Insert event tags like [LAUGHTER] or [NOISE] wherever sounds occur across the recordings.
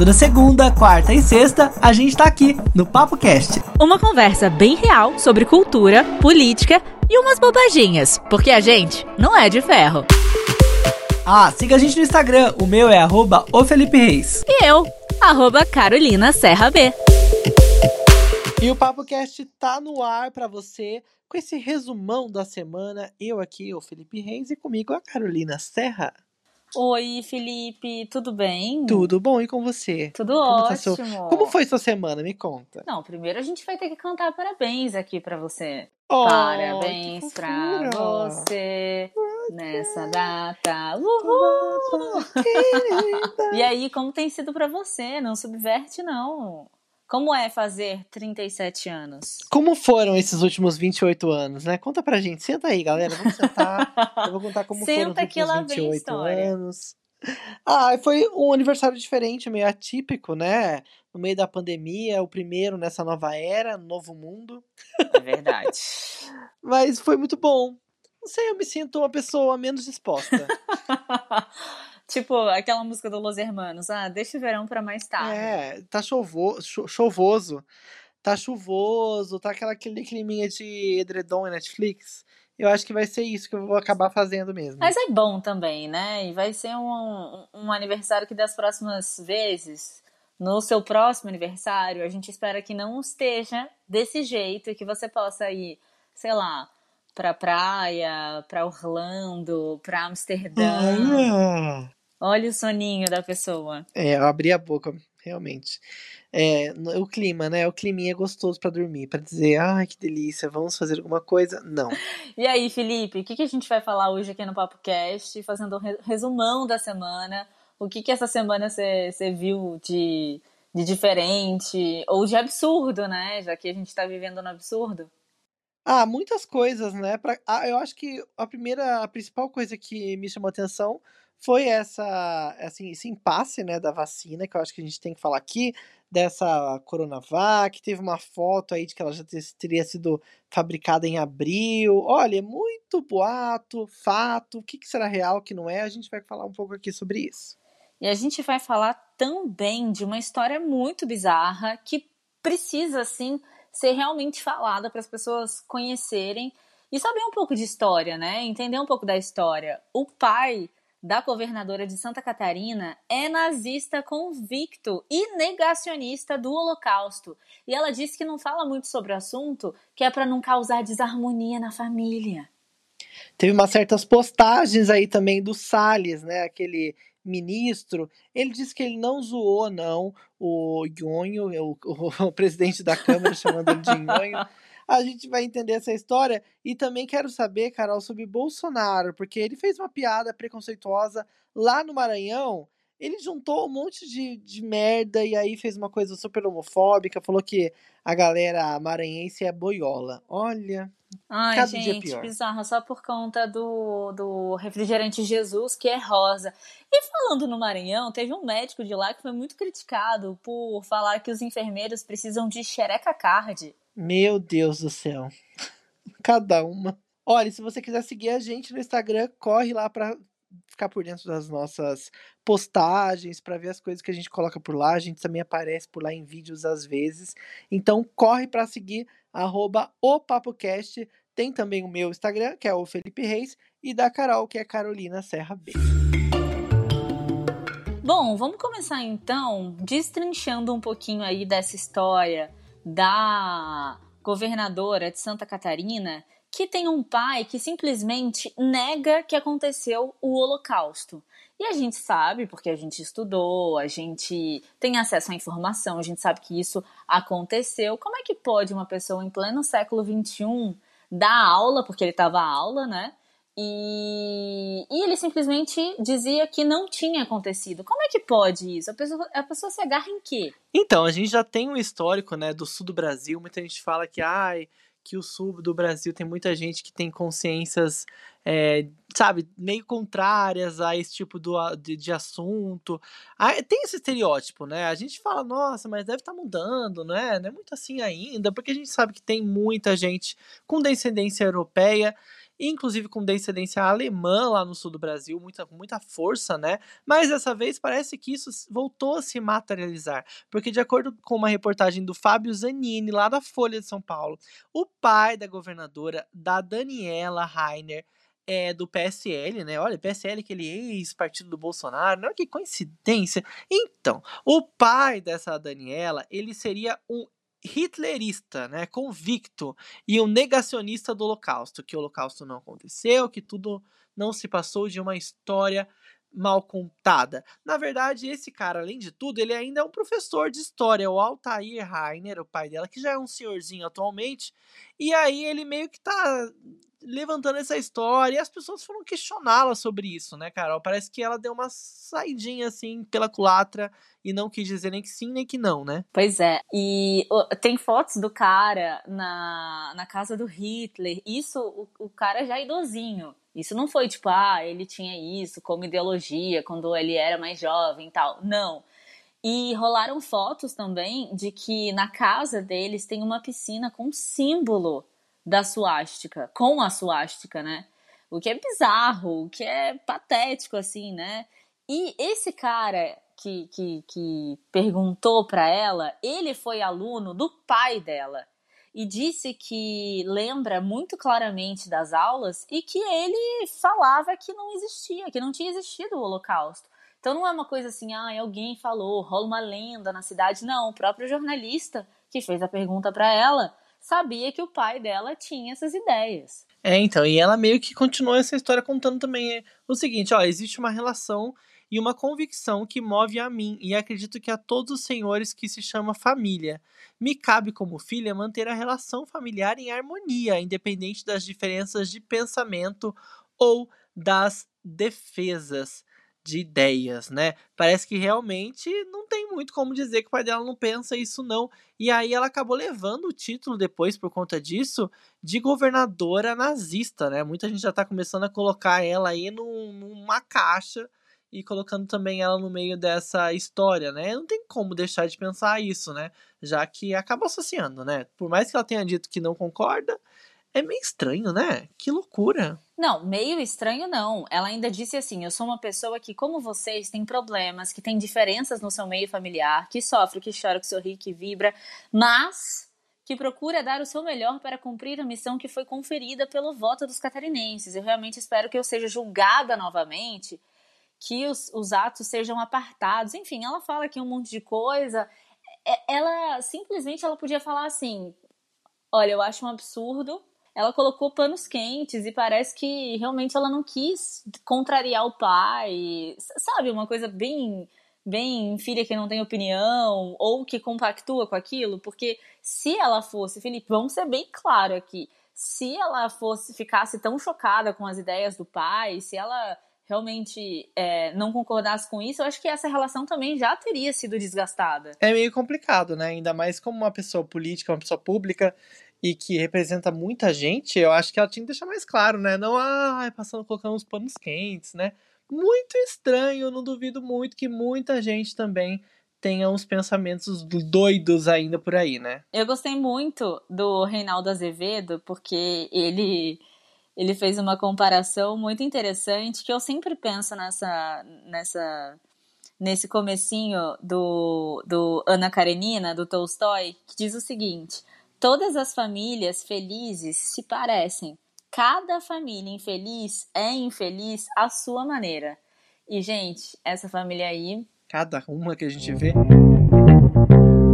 Toda segunda, quarta e sexta, a gente tá aqui no Papo Cast. Uma conversa bem real sobre cultura, política e umas bobaginhas, porque a gente não é de ferro. Ah, siga a gente no Instagram, o meu é arroba o Felipe Reis. E eu, arroba Carolina Serra B. E o Papo Cast tá no ar para você com esse resumão da semana. Eu aqui, o Felipe Reis, e comigo a Carolina Serra. Oi, Felipe, tudo bem? Tudo bom, e com você? Tudo Como tá ótimo. seu- Como foi sua semana? Me conta. Não, primeiro a gente vai ter que cantar parabéns aqui pra você. Oh, parabéns fofura. você nessa data. Uhul! Querida. [LAUGHS] E aí, como tem sido pra você? Não subverte, não. Como é fazer 37 anos? Como foram esses últimos 28 anos, né? Conta pra gente. Senta aí, galera. Vamos sentar. [LAUGHS] Eu vou contar como foram os Senta que lá últimos vem a 28 história. anos. Ah, foi um aniversário diferente, meio atípico, né? No meio da pandemia, o primeiro nessa nova era, novo mundo. É verdade. [LAUGHS] Mas foi muito bom. Não sei, eu me sinto uma pessoa menos disposta. [LAUGHS] tipo, aquela música do Los Hermanos. Ah, deixa o verão pra mais tarde. É, tá chovo, cho- chovoso. Tá chuvoso, tá aquela, aquele climinha de edredom e Netflix. Eu acho que vai ser isso que eu vou acabar fazendo mesmo. Mas é bom também, né? E vai ser um, um aniversário que das próximas vezes, no seu próximo aniversário, a gente espera que não esteja desse jeito e que você possa ir, sei lá, pra praia, pra Orlando, pra Amsterdã. Ah. Olha o soninho da pessoa. É, eu abri a boca, realmente. É, o clima, né? O climinha é gostoso pra dormir, pra dizer, ai, que delícia, vamos fazer alguma coisa? Não. E aí, Felipe, o que, que a gente vai falar hoje aqui no Papo Cast, fazendo um re- resumão da semana? O que, que essa semana você você viu de, de diferente ou de absurdo, né? Já que a gente tá vivendo no absurdo. Ah, muitas coisas, né? Pra, ah, eu acho que a primeira, a principal coisa que me chamou a atenção foi essa, assim, esse impasse, né, da vacina, que eu acho que a gente tem que falar aqui, dessa Coronavac, teve uma foto aí de que ela já te- teria sido fabricada em abril. Olha, é muito boato, fato, o que, que será real, o que não é, a gente vai falar um pouco aqui sobre isso. E a gente vai falar também de uma história muito bizarra que precisa, assim, ser realmente falada para as pessoas conhecerem e saber um pouco de história, né? Entender um pouco da história. O pai da governadora de Santa Catarina é nazista convicto e negacionista do Holocausto. E ela disse que não fala muito sobre o assunto, que é para não causar desarmonia na família. Teve umas certas postagens aí também do Salles, né? Aquele ministro. Ele disse que ele não zoou, não, o Nhonho, o, o, [LAUGHS] o presidente da Câmara, chamando ele de Nhonho. A gente vai entender essa história. E também quero saber, Carol, sobre Bolsonaro, porque ele fez uma piada preconceituosa lá no Maranhão. Ele juntou um monte de, de merda e aí fez uma coisa super homofóbica, falou que a galera maranhense é boiola. Olha, Ai, Cada gente, pior. bizarro, só por conta do, do refrigerante Jesus, que é rosa. E falando no Maranhão, teve um médico de lá que foi muito criticado por falar que os enfermeiros precisam de xereca card. Meu Deus do céu. [LAUGHS] Cada uma. Olha, se você quiser seguir a gente no Instagram, corre lá pra ficar por dentro das nossas postagens, pra ver as coisas que a gente coloca por lá. A gente também aparece por lá em vídeos às vezes. Então corre pra seguir arroba o PapoCast. Tem também o meu Instagram, que é o Felipe Reis, e da Carol, que é Carolina Serra B. Bom, vamos começar então destrinchando um pouquinho aí dessa história da governadora de Santa Catarina, que tem um pai que simplesmente nega que aconteceu o Holocausto. E a gente sabe, porque a gente estudou, a gente tem acesso à informação, a gente sabe que isso aconteceu. Como é que pode uma pessoa em pleno século XXI dar aula, porque ele estava aula, né? E, e ele simplesmente dizia que não tinha acontecido. Como é que pode isso? A pessoa, a pessoa se agarra em quê? Então, a gente já tem um histórico, né, do sul do Brasil. Muita gente fala que, ai, que o sul do Brasil tem muita gente que tem consciências, é, sabe, meio contrárias a esse tipo do, de, de assunto. Ah, tem esse estereótipo, né? A gente fala, nossa, mas deve estar mudando, né? Não é muito assim ainda, porque a gente sabe que tem muita gente com descendência europeia. Inclusive com descendência alemã lá no sul do Brasil, muita, muita força, né? Mas dessa vez parece que isso voltou a se materializar, porque de acordo com uma reportagem do Fábio Zanini, lá da Folha de São Paulo, o pai da governadora, da Daniela Rainer, é, do PSL, né? Olha, PSL, aquele ex-partido do Bolsonaro, não, que coincidência. Então, o pai dessa Daniela, ele seria um hitlerista, né, convicto e um negacionista do Holocausto, que o Holocausto não aconteceu, que tudo não se passou de uma história mal contada. Na verdade, esse cara, além de tudo, ele ainda é um professor de história, o Altair Rainer, o pai dela, que já é um senhorzinho atualmente, e aí ele meio que tá levantando essa história e as pessoas foram questioná-la sobre isso, né, Carol? Parece que ela deu uma saidinha assim pela culatra e não quis dizer nem que sim nem que não, né? Pois é. E tem fotos do cara na, na casa do Hitler. Isso, o, o cara já é idosinho. Isso não foi tipo, ah, ele tinha isso como ideologia quando ele era mais jovem e tal. Não. E rolaram fotos também de que na casa deles tem uma piscina com símbolo da suástica, com a suástica, né? O que é bizarro, o que é patético, assim, né? E esse cara que, que, que perguntou para ela, ele foi aluno do pai dela e disse que lembra muito claramente das aulas e que ele falava que não existia, que não tinha existido o Holocausto. Então não é uma coisa assim, ah, alguém falou, rola uma lenda na cidade. Não, o próprio jornalista que fez a pergunta para ela sabia que o pai dela tinha essas ideias. É, então, e ela meio que continuou essa história contando também o seguinte, ó, existe uma relação e uma convicção que move a mim e acredito que a todos os senhores que se chama família. Me cabe como filha manter a relação familiar em harmonia, independente das diferenças de pensamento ou das defesas de ideias, né? Parece que realmente não tem muito como dizer que o pai dela não pensa isso não. E aí ela acabou levando o título depois por conta disso de governadora nazista, né? Muita gente já tá começando a colocar ela aí num, numa caixa e colocando também ela no meio dessa história, né? Não tem como deixar de pensar isso, né? Já que acaba associando, né? Por mais que ela tenha dito que não concorda, é meio estranho, né? Que loucura. Não, meio estranho não. Ela ainda disse assim: eu sou uma pessoa que, como vocês, tem problemas, que tem diferenças no seu meio familiar, que sofre, que chora, que sorri, que vibra, mas que procura dar o seu melhor para cumprir a missão que foi conferida pelo voto dos catarinenses. Eu realmente espero que eu seja julgada novamente, que os, os atos sejam apartados. Enfim, ela fala aqui um monte de coisa. É, ela simplesmente ela podia falar assim: olha, eu acho um absurdo ela colocou panos quentes e parece que realmente ela não quis contrariar o pai, sabe? Uma coisa bem bem filha que não tem opinião ou que compactua com aquilo, porque se ela fosse, Felipe, vamos ser bem claro aqui, se ela fosse ficasse tão chocada com as ideias do pai, se ela realmente é, não concordasse com isso, eu acho que essa relação também já teria sido desgastada. É meio complicado, né? Ainda mais como uma pessoa política, uma pessoa pública e que representa muita gente, eu acho que ela tinha que deixar mais claro, né? Não, ah, passando colocando uns panos quentes, né? Muito estranho, não duvido muito que muita gente também tenha uns pensamentos doidos ainda por aí, né? Eu gostei muito do Reinaldo Azevedo, porque ele ele fez uma comparação muito interessante que eu sempre penso nessa nessa nesse comecinho do, do Ana Karenina, do Tolstói, que diz o seguinte: Todas as famílias felizes se parecem. Cada família infeliz é infeliz à sua maneira. E, gente, essa família aí. Cada uma que a gente vê.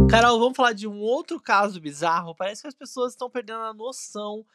Carol, vamos falar de um outro caso bizarro. Parece que as pessoas estão perdendo a noção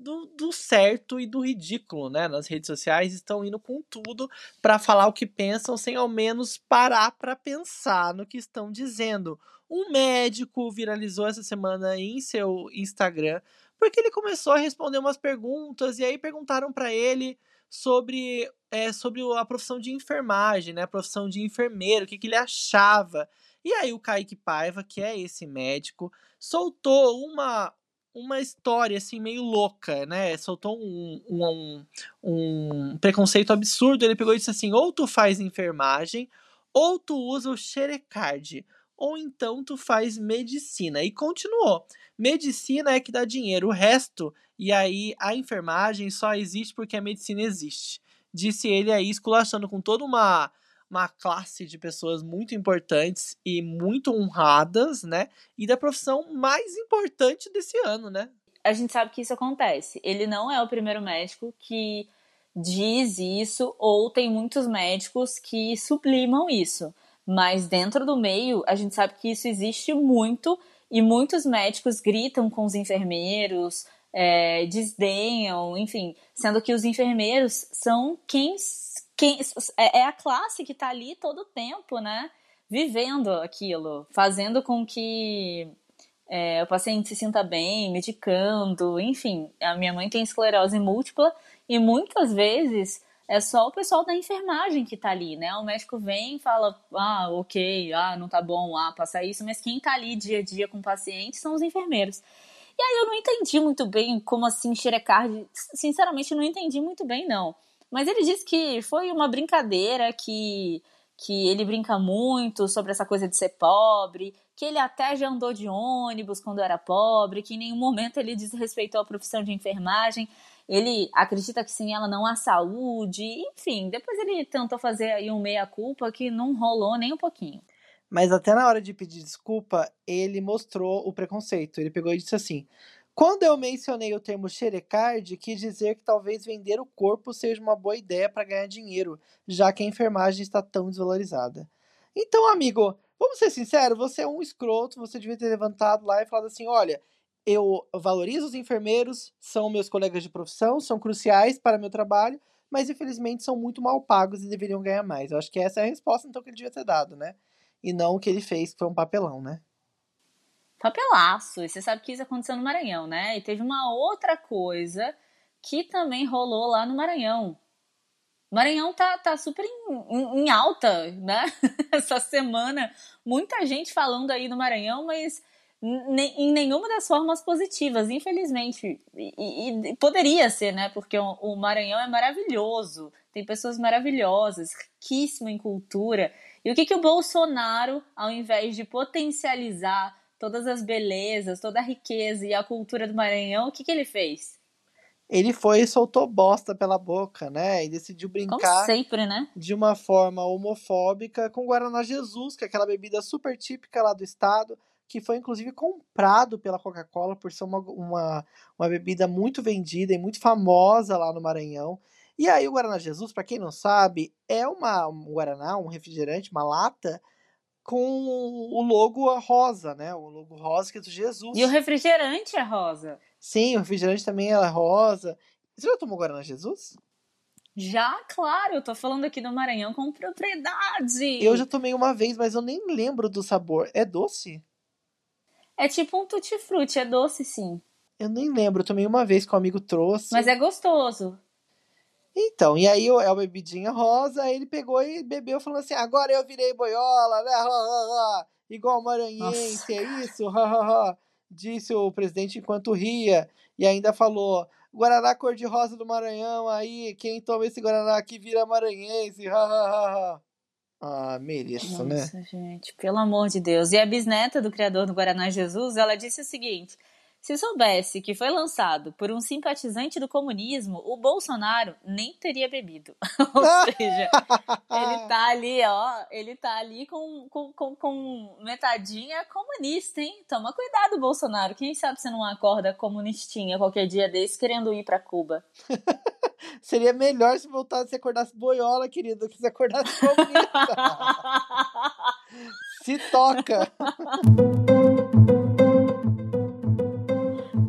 do, do, certo e do ridículo, né? Nas redes sociais estão indo com tudo para falar o que pensam sem ao menos parar para pensar no que estão dizendo. Um médico viralizou essa semana em seu Instagram porque ele começou a responder umas perguntas e aí perguntaram para ele sobre, é, sobre a profissão de enfermagem, né? A profissão de enfermeiro, o que, que ele achava. E aí o Kaique Paiva, que é esse médico, soltou uma uma história assim meio louca, né? Soltou um, um, um, preconceito absurdo. Ele pegou e disse assim: ou tu faz enfermagem, ou tu usa o xerecard ou então tu faz medicina. E continuou. Medicina é que dá dinheiro, o resto, e aí a enfermagem só existe porque a medicina existe. Disse ele aí, esculachando com toda uma uma classe de pessoas muito importantes e muito honradas, né? E da profissão mais importante desse ano, né? A gente sabe que isso acontece. Ele não é o primeiro médico que diz isso, ou tem muitos médicos que sublimam isso. Mas dentro do meio, a gente sabe que isso existe muito e muitos médicos gritam com os enfermeiros, é, desdenham, enfim, sendo que os enfermeiros são quem quem, é, é a classe que está ali todo o tempo, né? Vivendo aquilo, fazendo com que é, o paciente se sinta bem, medicando, enfim. A minha mãe tem esclerose múltipla e muitas vezes é só o pessoal da enfermagem que tá ali, né? O médico vem e fala, ah, ok, ah, não tá bom, ah, passa isso, mas quem tá ali dia a dia com o paciente são os enfermeiros. E aí eu não entendi muito bem como assim xerecar, sinceramente não entendi muito bem não. Mas ele disse que foi uma brincadeira, que, que ele brinca muito sobre essa coisa de ser pobre, que ele até já andou de ônibus quando era pobre, que em nenhum momento ele desrespeitou a profissão de enfermagem. Ele acredita que sem ela não há saúde, enfim. Depois ele tentou fazer aí um meia-culpa que não rolou nem um pouquinho. Mas até na hora de pedir desculpa, ele mostrou o preconceito. Ele pegou e disse assim: quando eu mencionei o termo xerecard, quis dizer que talvez vender o corpo seja uma boa ideia para ganhar dinheiro, já que a enfermagem está tão desvalorizada. Então, amigo, vamos ser sinceros, você é um escroto, você devia ter levantado lá e falado assim: olha, eu valorizo os enfermeiros, são meus colegas de profissão, são cruciais para meu trabalho, mas infelizmente são muito mal pagos e deveriam ganhar mais. Eu acho que essa é a resposta então que ele devia ter dado, né? E não o que ele fez, que foi um papelão, né? Papelaço. E você sabe que isso aconteceu no Maranhão, né? E teve uma outra coisa que também rolou lá no Maranhão. Maranhão tá, tá super em, em, em alta, né? [LAUGHS] Essa semana, muita gente falando aí do Maranhão, mas em nenhuma das formas positivas, infelizmente. E, e, poderia ser, né? Porque o, o, Maranhão é maravilhoso, tem pessoas maravilhosas, riquíssimo em cultura. E o que, que o Bolsonaro, ao invés de potencializar todas as belezas, toda a riqueza e a cultura do Maranhão, o que, que ele fez? Ele foi e soltou bosta pela boca, né? E decidiu brincar. Como sempre, né? De uma forma homofóbica com Guaraná Jesus, que é aquela bebida super típica lá do estado, que foi inclusive comprado pela Coca-Cola por ser uma, uma, uma bebida muito vendida e muito famosa lá no Maranhão. E aí o Guaraná Jesus, para quem não sabe, é uma, um Guaraná, um refrigerante, uma lata com o logo rosa, né? O logo rosa que é do Jesus. E o refrigerante é rosa. Sim, o refrigerante também é rosa. Você já tomou Guaraná Jesus? Já, claro, eu tô falando aqui do Maranhão com propriedade. Eu já tomei uma vez, mas eu nem lembro do sabor. É doce? É tipo um tutti-frutti, é doce sim. Eu nem lembro, eu tomei uma vez que o um amigo trouxe. Mas é gostoso. Então, e aí é o bebidinha rosa, aí ele pegou e bebeu falando assim, agora eu virei boiola, né? Ha, ha, ha. Igual maranhense, é isso? Disse o presidente enquanto ria. E ainda falou, Guaraná cor-de-rosa do Maranhão, aí quem toma esse Guaraná aqui vira maranhense. Ah, mereço, né? Nossa, gente, pelo amor de Deus. E a bisneta do criador do Guaraná Jesus, ela disse o seguinte... Se soubesse que foi lançado por um simpatizante do comunismo, o Bolsonaro nem teria bebido. [LAUGHS] Ou seja, ele tá ali, ó, ele tá ali com, com, com, com, metadinha comunista, hein? Toma cuidado, Bolsonaro. Quem sabe você não acorda comunistinha qualquer dia desse querendo ir para Cuba. [LAUGHS] Seria melhor se voltasse se acordasse boiola, querido, do que se acordasse comunista. [LAUGHS] se toca.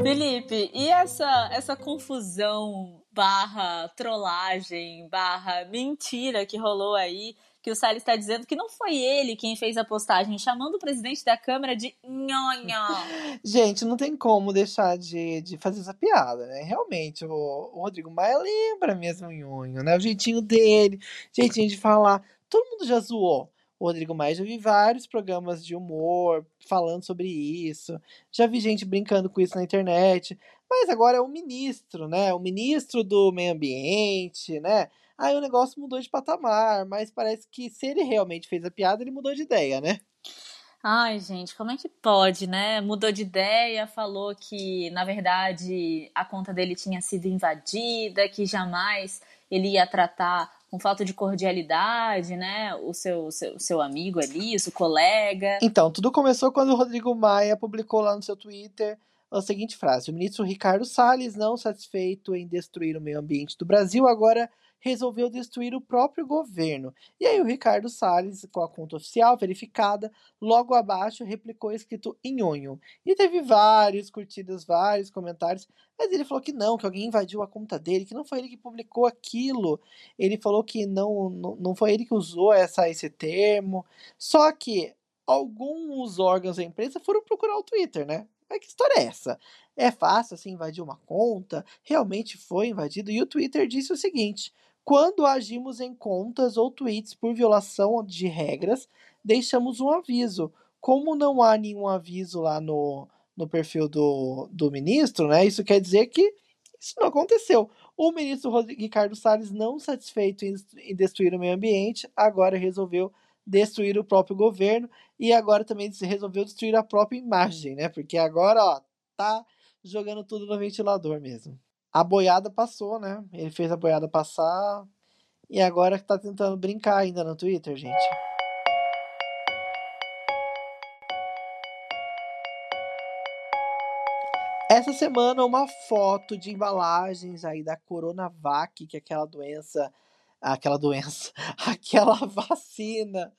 Felipe, e essa, essa confusão barra trollagem, barra mentira que rolou aí, que o Salles está dizendo que não foi ele quem fez a postagem, chamando o presidente da Câmara de nhonho. [LAUGHS] Gente, não tem como deixar de, de fazer essa piada, né? Realmente, o, o Rodrigo Maia lembra mesmo nhonho, né? O jeitinho dele, jeitinho de falar. Todo mundo já zoou o Rodrigo Maia. Já vi vários programas de humor falando sobre isso. Já vi gente brincando com isso na internet. Mas agora é o ministro, né? O ministro do meio ambiente, né? Aí o negócio mudou de patamar, mas parece que se ele realmente fez a piada, ele mudou de ideia, né? Ai, gente, como é que pode, né? Mudou de ideia, falou que, na verdade, a conta dele tinha sido invadida, que jamais ele ia tratar com falta de cordialidade, né? O seu, seu, seu amigo ali, o seu colega. Então, tudo começou quando o Rodrigo Maia publicou lá no seu Twitter a seguinte frase: O ministro Ricardo Salles, não satisfeito em destruir o meio ambiente do Brasil, agora resolveu destruir o próprio governo. E aí o Ricardo Salles, com a conta oficial verificada, logo abaixo replicou escrito nhonho. E teve vários curtidas, vários comentários, mas ele falou que não, que alguém invadiu a conta dele, que não foi ele que publicou aquilo. Ele falou que não, não, não foi ele que usou essa, esse termo. Só que alguns órgãos da empresa foram procurar o Twitter, né? Mas que história é essa? É fácil assim invadir uma conta? Realmente foi invadido? E o Twitter disse o seguinte: quando agimos em contas ou tweets por violação de regras, deixamos um aviso. Como não há nenhum aviso lá no, no perfil do, do ministro, né? Isso quer dizer que isso não aconteceu. O ministro Ricardo Salles, não satisfeito em, destruir o meio ambiente, agora resolveu destruir o próprio governo e agora também resolveu destruir a própria imagem, né? Porque agora, ó, tá jogando tudo no ventilador mesmo a boiada passou, né? Ele fez a boiada passar e agora tá tentando brincar ainda no Twitter, gente. Essa semana uma foto de embalagens aí da Coronavac, que é aquela doença, aquela doença, [LAUGHS] aquela vacina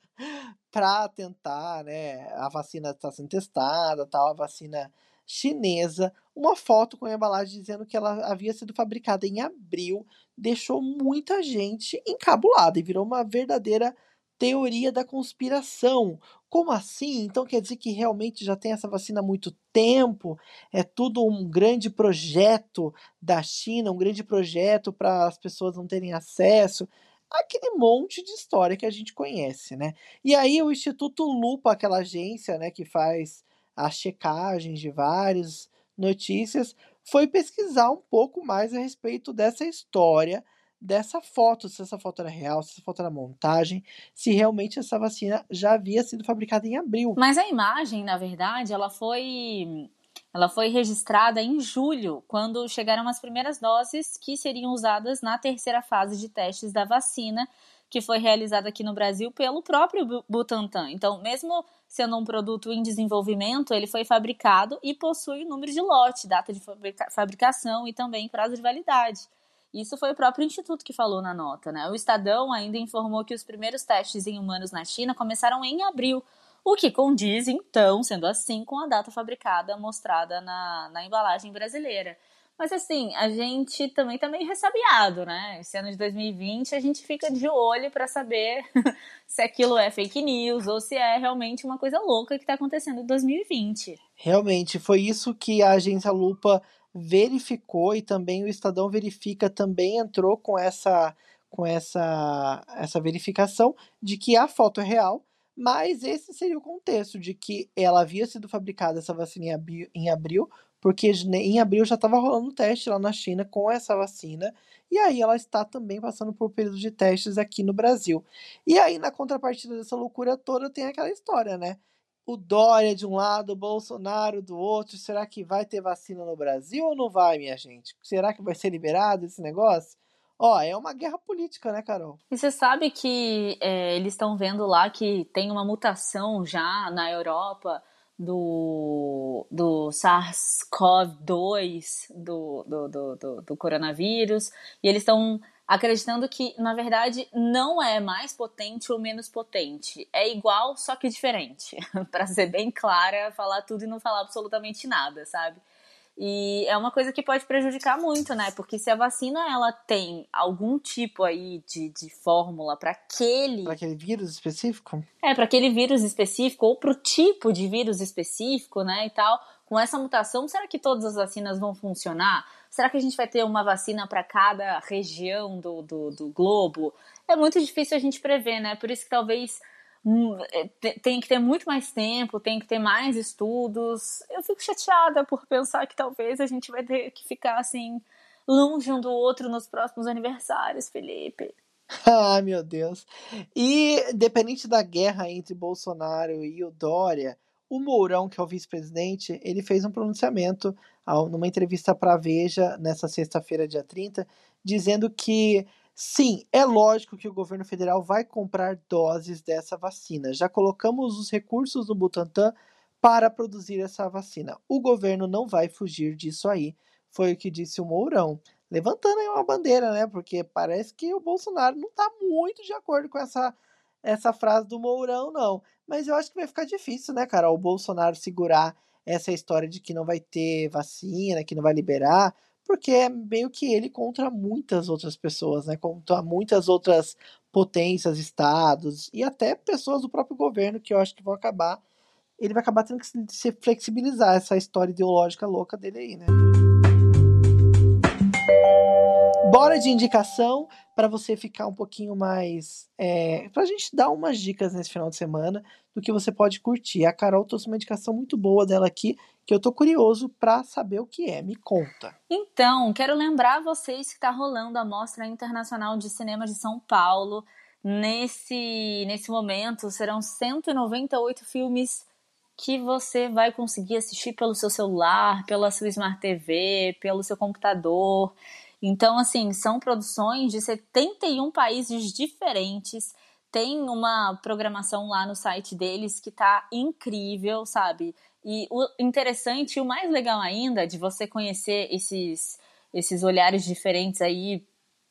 para tentar, né? A vacina está sendo testada, tal, a vacina chinesa, uma foto com a embalagem dizendo que ela havia sido fabricada em abril, deixou muita gente encabulada e virou uma verdadeira teoria da conspiração. Como assim? Então quer dizer que realmente já tem essa vacina há muito tempo? É tudo um grande projeto da China, um grande projeto para as pessoas não terem acesso aquele monte de história que a gente conhece, né? E aí o Instituto Lupa, aquela agência, né, que faz as checagens de várias notícias, foi pesquisar um pouco mais a respeito dessa história, dessa foto, se essa foto era real, se essa foto era montagem, se realmente essa vacina já havia sido fabricada em abril. Mas a imagem, na verdade, ela foi ela foi registrada em julho, quando chegaram as primeiras doses que seriam usadas na terceira fase de testes da vacina, que foi realizada aqui no Brasil pelo próprio Butantan. Então, mesmo sendo um produto em desenvolvimento, ele foi fabricado e possui número de lote, data de fabrica fabricação e também prazo de validade. Isso foi o próprio instituto que falou na nota, né? O Estadão ainda informou que os primeiros testes em humanos na China começaram em abril, o que condiz, então, sendo assim, com a data fabricada mostrada na, na embalagem brasileira. Mas assim, a gente também tá meio ressabiado, né? Esse ano de 2020 a gente fica de olho para saber [LAUGHS] se aquilo é fake news ou se é realmente uma coisa louca que tá acontecendo em 2020. Realmente, foi isso que a agência Lupa verificou e também o Estadão Verifica também entrou com essa com essa essa verificação de que a foto é real, mas esse seria o contexto de que ela havia sido fabricada essa vacina em abril, em abril porque em abril já estava rolando um teste lá na China com essa vacina, e aí ela está também passando por um período de testes aqui no Brasil. E aí, na contrapartida dessa loucura toda, tem aquela história, né? O Dória de um lado, o Bolsonaro do outro. Será que vai ter vacina no Brasil ou não vai, minha gente? Será que vai ser liberado esse negócio? Ó, é uma guerra política, né, Carol? E você sabe que é, eles estão vendo lá que tem uma mutação já na Europa do, do SARS-CoV-2, do, do, do, do, coronavírus, e eles estão acreditando que, na verdade, não é mais potente ou menos potente. É igual, só que diferente. [LAUGHS] para ser bem clara, falar tudo e não falar absolutamente nada, sabe? E é uma coisa que pode prejudicar muito, né? Porque se a vacina ela tem algum tipo aí de, de fórmula para aquele. Para aquele vírus específico? É, para aquele vírus específico, ou para o tipo de vírus específico, né? E tal. Com essa mutação, será que todas as vacinas vão funcionar? Será que a gente vai ter uma vacina para cada região do, do, do globo? É muito difícil a gente prever, né? Por isso que talvez tem que ter muito mais tempo, tem que ter mais estudos. Eu fico chateada por pensar que talvez a gente vai ter que ficar assim longe um do outro nos próximos aniversários, Felipe. [LAUGHS] Ah, meu Deus. E, dependente da guerra entre Bolsonaro e o Dória, o Mourão, que é o vice-presidente, ele fez um pronunciamento numa entrevista para a Veja nessa sexta-feira, dia 30, dizendo que sim, é lógico que o governo federal vai comprar doses dessa vacina. Já colocamos os recursos do Butantan para produzir essa vacina. O governo não vai fugir disso aí, foi o que disse o Mourão. Levantando aí uma bandeira, né? Porque parece que o Bolsonaro não está muito de acordo com essa, essa frase do Mourão, não. Mas eu acho que vai ficar difícil, né, cara? O Bolsonaro segurar essa história de que não vai ter vacina, que não vai liberar, porque é meio que ele contra muitas outras pessoas, né? Contra muitas outras potências, estados e até pessoas do próprio governo que eu acho que vão acabar. Ele vai acabar tendo que se flexibilizar essa história ideológica louca dele aí, né? Bora de indicação para você ficar um pouquinho mais. É, para a gente dar umas dicas nesse final de semana do que você pode curtir. A Carol trouxe uma indicação muito boa dela aqui, que eu tô curioso para saber o que é. Me conta. Então, quero lembrar vocês que está rolando a Mostra Internacional de Cinema de São Paulo. Nesse, nesse momento, serão 198 filmes que você vai conseguir assistir pelo seu celular, pela sua Smart TV, pelo seu computador. Então, assim, são produções de 71 países diferentes. Tem uma programação lá no site deles que tá incrível, sabe? E o interessante e o mais legal ainda de você conhecer esses, esses olhares diferentes aí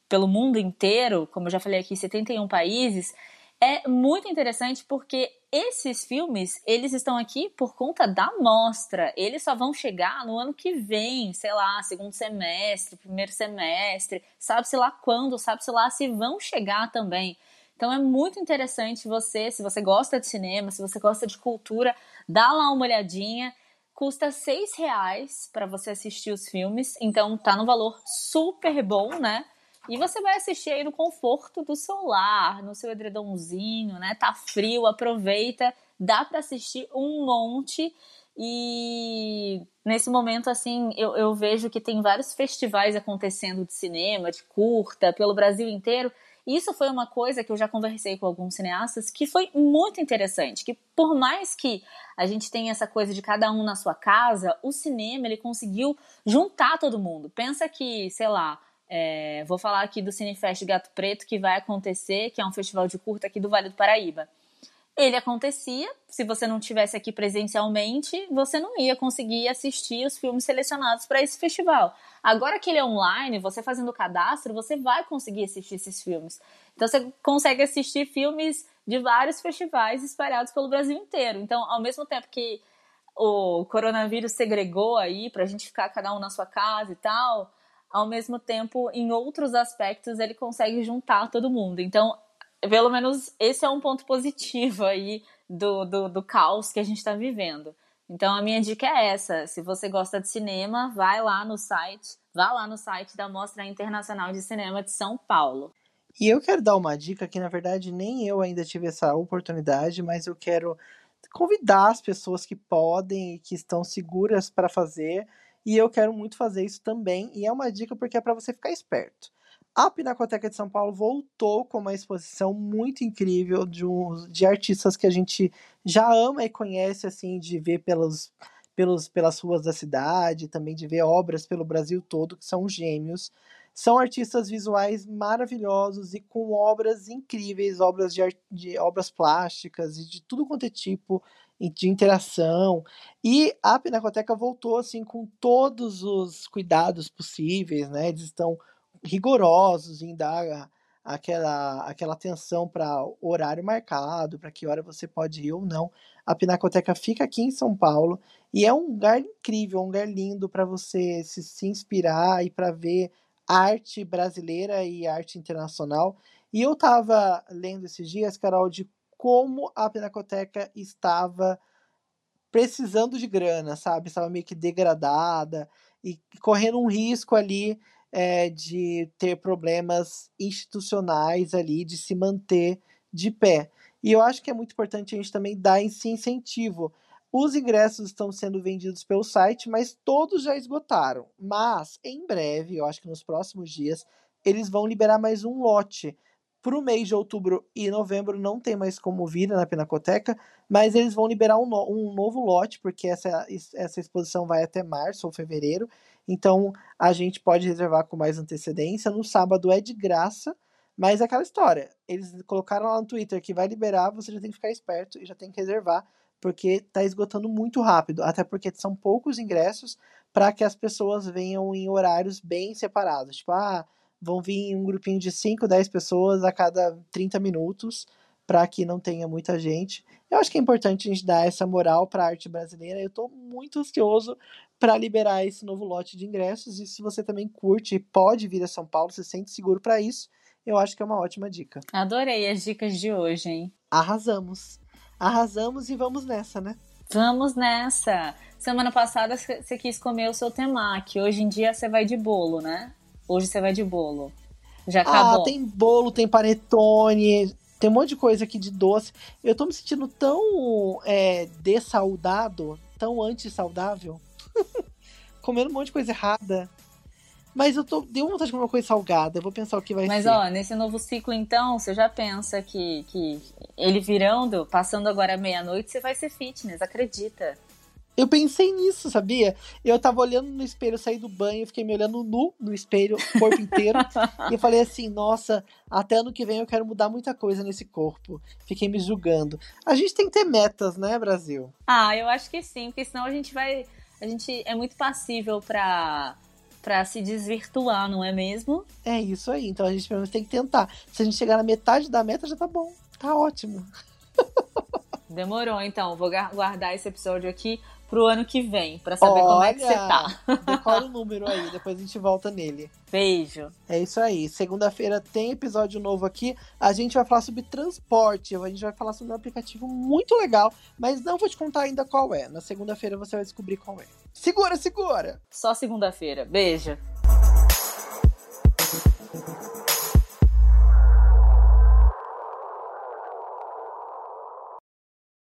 pelo mundo inteiro, como eu já falei aqui, 71 países, é muito interessante porque esses filmes, eles estão aqui por conta da mostra. Eles só vão chegar no ano que vem, sei lá, segundo semestre, primeiro semestre, sabe-se lá quando, sabe-se lá se vão chegar também. Então é muito interessante você, se você gosta de cinema, se você gosta de cultura, dá lá uma olhadinha. Custa seis reais para você assistir os filmes, então tá no valor super bom, né? E você vai assistir aí no conforto do seu lar, no seu edredomzinho, né? Tá frio, aproveita, dá para assistir um monte. E nesse momento, assim, eu, eu vejo que tem vários festivais acontecendo de cinema, de curta, pelo Brasil inteiro. Isso foi uma coisa que eu já conversei com alguns cineastas que foi muito interessante, que por mais que a gente tenha essa coisa de cada um na sua casa, o cinema ele conseguiu juntar todo mundo. Pensa que, sei lá, é, vou falar aqui do Cinefest Gato Preto, que vai acontecer, que é um festival de curta aqui do Vale do Paraíba. Ele acontecia, se você não tivesse aqui presencialmente, você não ia conseguir assistir os filmes selecionados para esse festival. Agora que ele é online, você fazendo o cadastro, você vai conseguir assistir esses filmes. Então você consegue assistir filmes de vários festivais espalhados pelo Brasil inteiro. Então, ao mesmo tempo que o coronavírus segregou aí para a gente ficar cada um na sua casa e tal, ao mesmo tempo, em outros aspectos, ele consegue juntar todo mundo. Então, pelo menos esse é um ponto positivo aí do, do, do caos que a gente está vivendo. Então, a minha dica é essa: se você gosta de cinema, vai lá no site, vá lá no site da Mostra Internacional de Cinema de São Paulo. E eu quero dar uma dica que, na verdade, nem eu ainda tive essa oportunidade, mas eu quero convidar as pessoas que podem e que estão seguras para fazer e eu quero muito fazer isso também. E é uma dica porque é para você ficar esperto. A Pinacoteca de São Paulo voltou com uma exposição muito incrível de, um, de artistas que a gente já ama e conhece, assim, de ver pelos, pelos, pelas ruas da cidade, também de ver obras pelo Brasil todo, que são gêmeos. São artistas visuais maravilhosos e com obras incríveis, obras de, de obras plásticas e de tudo quanto é tipo de interação. E a Pinacoteca voltou assim com todos os cuidados possíveis, né? Eles estão rigorosos em dar aquela, aquela atenção para horário marcado, para que hora você pode ir ou não. A Pinacoteca fica aqui em São Paulo e é um lugar incrível, um lugar lindo para você se, se inspirar e para ver arte brasileira e arte internacional. E eu estava lendo esses dias, Carol, de como a Pinacoteca estava precisando de grana, sabe? Estava meio que degradada e correndo um risco ali é, de ter problemas institucionais ali, de se manter de pé. E eu acho que é muito importante a gente também dar esse incentivo. Os ingressos estão sendo vendidos pelo site, mas todos já esgotaram. Mas em breve, eu acho que nos próximos dias, eles vão liberar mais um lote Para o mês de outubro e novembro não tem mais como vir na Pinacoteca, mas eles vão liberar um, no, um novo lote, porque essa, essa exposição vai até março ou fevereiro. Então a gente pode reservar com mais antecedência. No sábado é de graça, mas é aquela história. Eles colocaram lá no Twitter que vai liberar, você já tem que ficar esperto e já tem que reservar, porque está esgotando muito rápido. Até porque são poucos ingressos para que as pessoas venham em horários bem separados. Tipo, ah vão vir um grupinho de 5, 10 pessoas a cada 30 minutos, para que não tenha muita gente. Eu acho que é importante a gente dar essa moral para a arte brasileira. Eu estou muito ansioso para liberar esse novo lote de ingressos. E se você também curte e pode vir a São Paulo, se sente seguro para isso, eu acho que é uma ótima dica. Adorei as dicas de hoje, hein? Arrasamos. Arrasamos e vamos nessa, né? Vamos nessa! Semana passada você quis comer o seu temaki, hoje em dia você vai de bolo, né? Hoje você vai de bolo. Já acabou. Ah, tem bolo, tem panetone, tem um monte de coisa aqui de doce. Eu tô me sentindo tão é, dessaudado, tão antissaudável. [LAUGHS] Comendo um monte de coisa errada. Mas eu tô. Deu vontade de comer uma coisa salgada. Eu vou pensar o que vai Mas, ser. Mas, ó, nesse novo ciclo, então, você já pensa que, que ele virando, passando agora meia-noite, você vai ser fitness, acredita. Eu pensei nisso, sabia? Eu tava olhando no espelho, saí do banho, fiquei me olhando nu no espelho, o corpo inteiro. [LAUGHS] e eu falei assim: nossa, até ano que vem eu quero mudar muita coisa nesse corpo. Fiquei me julgando. A gente tem que ter metas, né, Brasil? Ah, eu acho que sim, porque senão a gente vai. A gente é muito passível pra, pra se desvirtuar, não é mesmo? É isso aí. Então a gente pelo menos tem que tentar. Se a gente chegar na metade da meta, já tá bom. Tá ótimo. [LAUGHS] Demorou, então. Vou guardar esse episódio aqui pro ano que vem, para saber Olha, como é que você tá. Decora o [LAUGHS] número aí, depois a gente volta nele. Beijo. É isso aí. Segunda-feira tem episódio novo aqui. A gente vai falar sobre transporte, a gente vai falar sobre um aplicativo muito legal, mas não vou te contar ainda qual é. Na segunda-feira você vai descobrir qual é. Segura, segura! Só segunda-feira. Beijo.